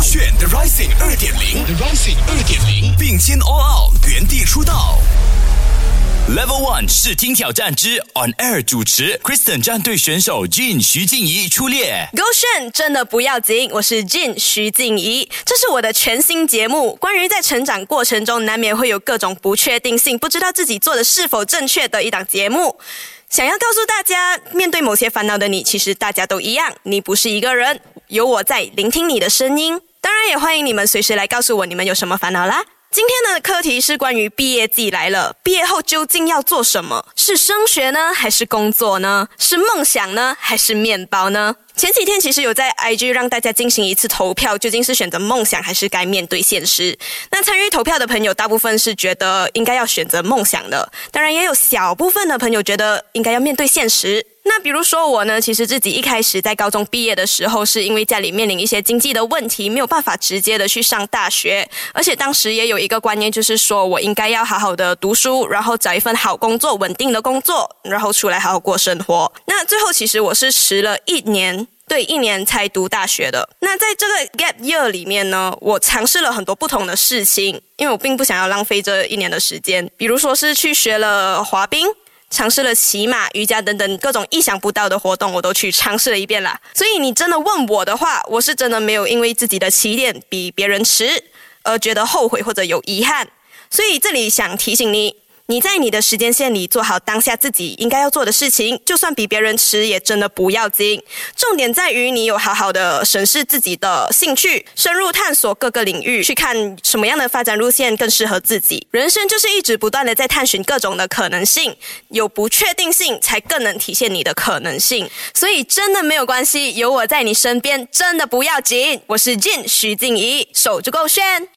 炫 The Rising 二点零，The Rising 二点零，并肩 All Out，原地出道。Level One 试听挑战之 On Air 主持，Kristen 战队选手 Jin 徐静怡出列。勾选真的不要紧，我是 Jin 徐静怡，这是我的全新节目，关于在成长过程中难免会有各种不确定性，不知道自己做的是否正确的一档节目。想要告诉大家，面对某些烦恼的你，其实大家都一样，你不是一个人，有我在聆听你的声音。那，也欢迎你们随时来告诉我你们有什么烦恼啦。今天的课题是关于毕业季来了，毕业后究竟要做什么？是升学呢，还是工作呢？是梦想呢，还是面包呢？前几天其实有在 IG 让大家进行一次投票，究竟是选择梦想还是该面对现实？那参与投票的朋友大部分是觉得应该要选择梦想的，当然也有小部分的朋友觉得应该要面对现实。那比如说我呢，其实自己一开始在高中毕业的时候，是因为家里面临一些经济的问题，没有办法直接的去上大学，而且当时也有一个观念，就是说我应该要好好的读书，然后找一份好工作、稳定的工作，然后出来好好过生活。那最后其实我是迟了一年，对，一年才读大学的。那在这个 gap year 里面呢，我尝试了很多不同的事情，因为我并不想要浪费这一年的时间，比如说是去学了滑冰。尝试了骑马、瑜伽等等各种意想不到的活动，我都去尝试了一遍啦。所以你真的问我的话，我是真的没有因为自己的起点比别人迟而觉得后悔或者有遗憾。所以这里想提醒你。你在你的时间线里做好当下自己应该要做的事情，就算比别人迟，也真的不要紧。重点在于你有好好的审视自己的兴趣，深入探索各个领域，去看什么样的发展路线更适合自己。人生就是一直不断的在探寻各种的可能性，有不确定性才更能体现你的可能性。所以真的没有关系，有我在你身边，真的不要紧。我是 Jin 徐静怡，手就够炫。